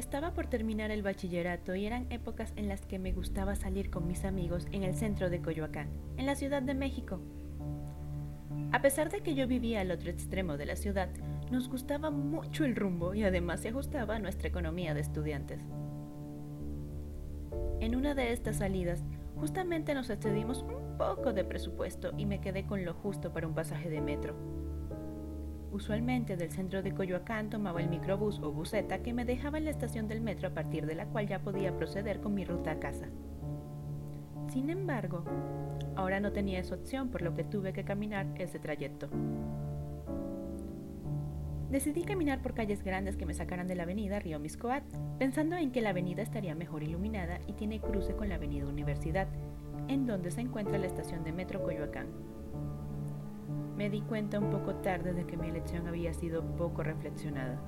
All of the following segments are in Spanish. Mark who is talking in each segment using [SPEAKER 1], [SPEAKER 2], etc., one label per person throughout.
[SPEAKER 1] Estaba por terminar el bachillerato y eran épocas en las que me gustaba salir con mis amigos en el centro de Coyoacán, en la Ciudad de México. A pesar de que yo vivía al otro extremo de la ciudad, nos gustaba mucho el rumbo y además se ajustaba a nuestra economía de estudiantes. En una de estas salidas, justamente nos excedimos un poco de presupuesto y me quedé con lo justo para un pasaje de metro. Usualmente del centro de Coyoacán tomaba el microbús o buseta que me dejaba en la estación del metro a partir de la cual ya podía proceder con mi ruta a casa. Sin embargo, ahora no tenía esa opción por lo que tuve que caminar ese trayecto. Decidí caminar por calles grandes que me sacaran de la avenida Río Miscoat, pensando en que la avenida estaría mejor iluminada y tiene cruce con la avenida Universidad, en donde se encuentra la estación de metro Coyoacán. Me di cuenta un poco tarde de que mi elección había sido poco reflexionada,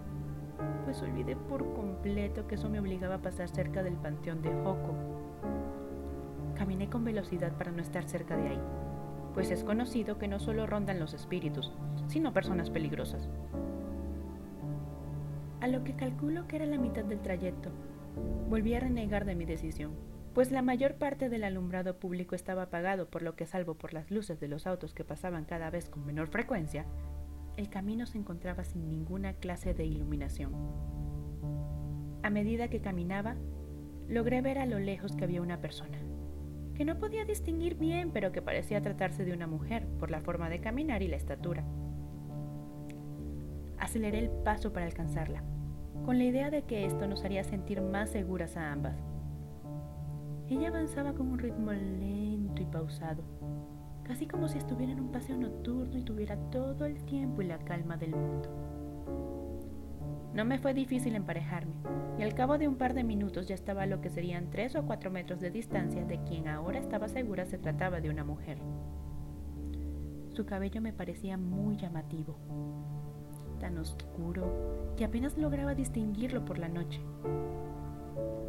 [SPEAKER 1] pues olvidé por completo que eso me obligaba a pasar cerca del panteón de Joco. Caminé con velocidad para no estar cerca de ahí, pues es conocido que no solo rondan los espíritus, sino personas peligrosas. A lo que calculo que era la mitad del trayecto, volví a renegar de mi decisión pues la mayor parte del alumbrado público estaba apagado, por lo que salvo por las luces de los autos que pasaban cada vez con menor frecuencia, el camino se encontraba sin ninguna clase de iluminación. A medida que caminaba, logré ver a lo lejos que había una persona, que no podía distinguir bien, pero que parecía tratarse de una mujer por la forma de caminar y la estatura. Aceleré el paso para alcanzarla, con la idea de que esto nos haría sentir más seguras a ambas. Ella avanzaba con un ritmo lento y pausado, casi como si estuviera en un paseo nocturno y tuviera todo el tiempo y la calma del mundo. No me fue difícil emparejarme, y al cabo de un par de minutos ya estaba a lo que serían tres o cuatro metros de distancia de quien ahora estaba segura se trataba de una mujer. Su cabello me parecía muy llamativo, tan oscuro que apenas lograba distinguirlo por la noche.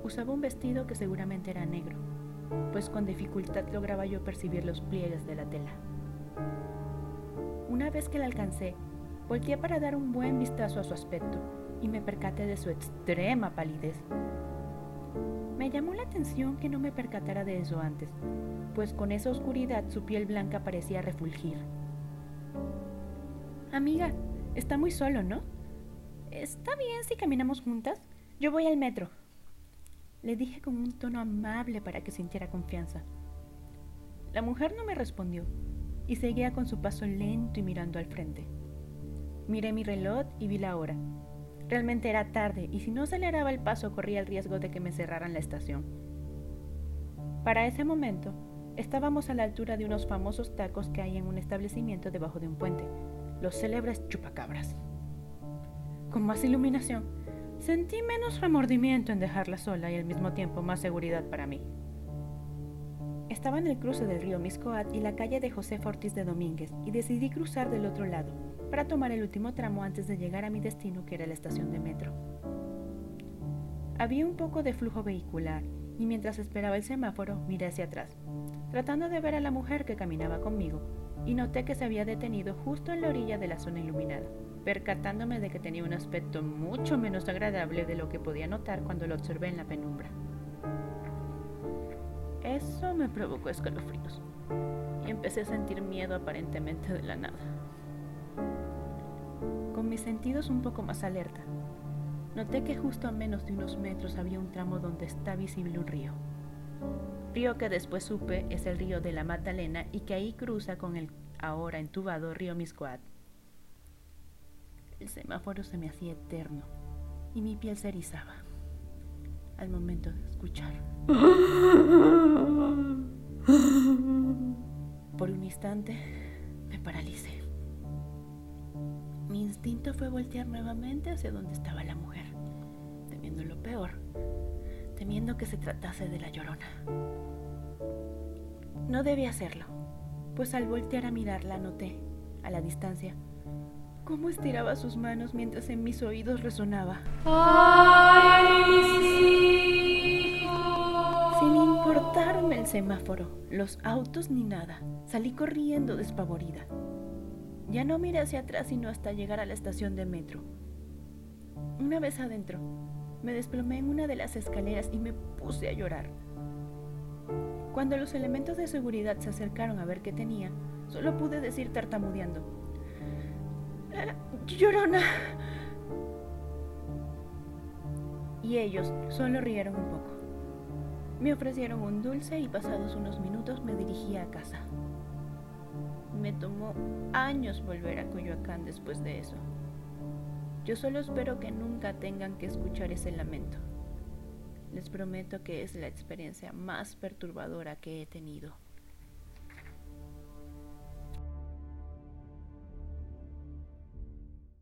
[SPEAKER 1] Usaba un vestido que seguramente era negro, pues con dificultad lograba yo percibir los pliegues de la tela. Una vez que la alcancé, volteé para dar un buen vistazo a su aspecto y me percaté de su extrema palidez. Me llamó la atención que no me percatara de eso antes, pues con esa oscuridad su piel blanca parecía refulgir. Amiga, está muy solo, ¿no? ¿Está bien si caminamos juntas? Yo voy al metro. Le dije con un tono amable para que sintiera confianza. La mujer no me respondió y seguía con su paso lento y mirando al frente. Miré mi reloj y vi la hora. Realmente era tarde y si no aceleraba el paso corría el riesgo de que me cerraran la estación. Para ese momento, estábamos a la altura de unos famosos tacos que hay en un establecimiento debajo de un puente, los célebres chupacabras. Con más iluminación, Sentí menos remordimiento en dejarla sola y al mismo tiempo más seguridad para mí. Estaba en el cruce del río Miscoat y la calle de José Fortis de Domínguez y decidí cruzar del otro lado para tomar el último tramo antes de llegar a mi destino que era la estación de metro. Había un poco de flujo vehicular y mientras esperaba el semáforo miré hacia atrás, tratando de ver a la mujer que caminaba conmigo y noté que se había detenido justo en la orilla de la zona iluminada percatándome de que tenía un aspecto mucho menos agradable de lo que podía notar cuando lo observé en la penumbra. Eso me provocó escalofríos y empecé a sentir miedo aparentemente de la nada. Con mis sentidos un poco más alerta, noté que justo a menos de unos metros había un tramo donde está visible un río. Río que después supe es el río de la Magdalena y que ahí cruza con el ahora entubado río Miscoat. El semáforo se me hacía eterno y mi piel se erizaba al momento de escuchar. Por un instante me paralicé. Mi instinto fue voltear nuevamente hacia donde estaba la mujer, temiendo lo peor, temiendo que se tratase de la llorona. No debía hacerlo, pues al voltear a mirarla noté, a la distancia, cómo estiraba sus manos mientras en mis oídos resonaba. Sin importarme el semáforo, los autos ni nada, salí corriendo despavorida. Ya no miré hacia atrás sino hasta llegar a la estación de metro. Una vez adentro, Me desplomé en una de las escaleras y me puse a llorar. Cuando los elementos de seguridad se acercaron a ver qué tenía, solo pude decir tartamudeando. Llorona. Y ellos solo rieron un poco. Me ofrecieron un dulce y pasados unos minutos me dirigí a casa. Me tomó años volver a Coyoacán después de eso. Yo solo espero que nunca tengan que escuchar ese lamento. Les prometo que es la experiencia más perturbadora que he tenido.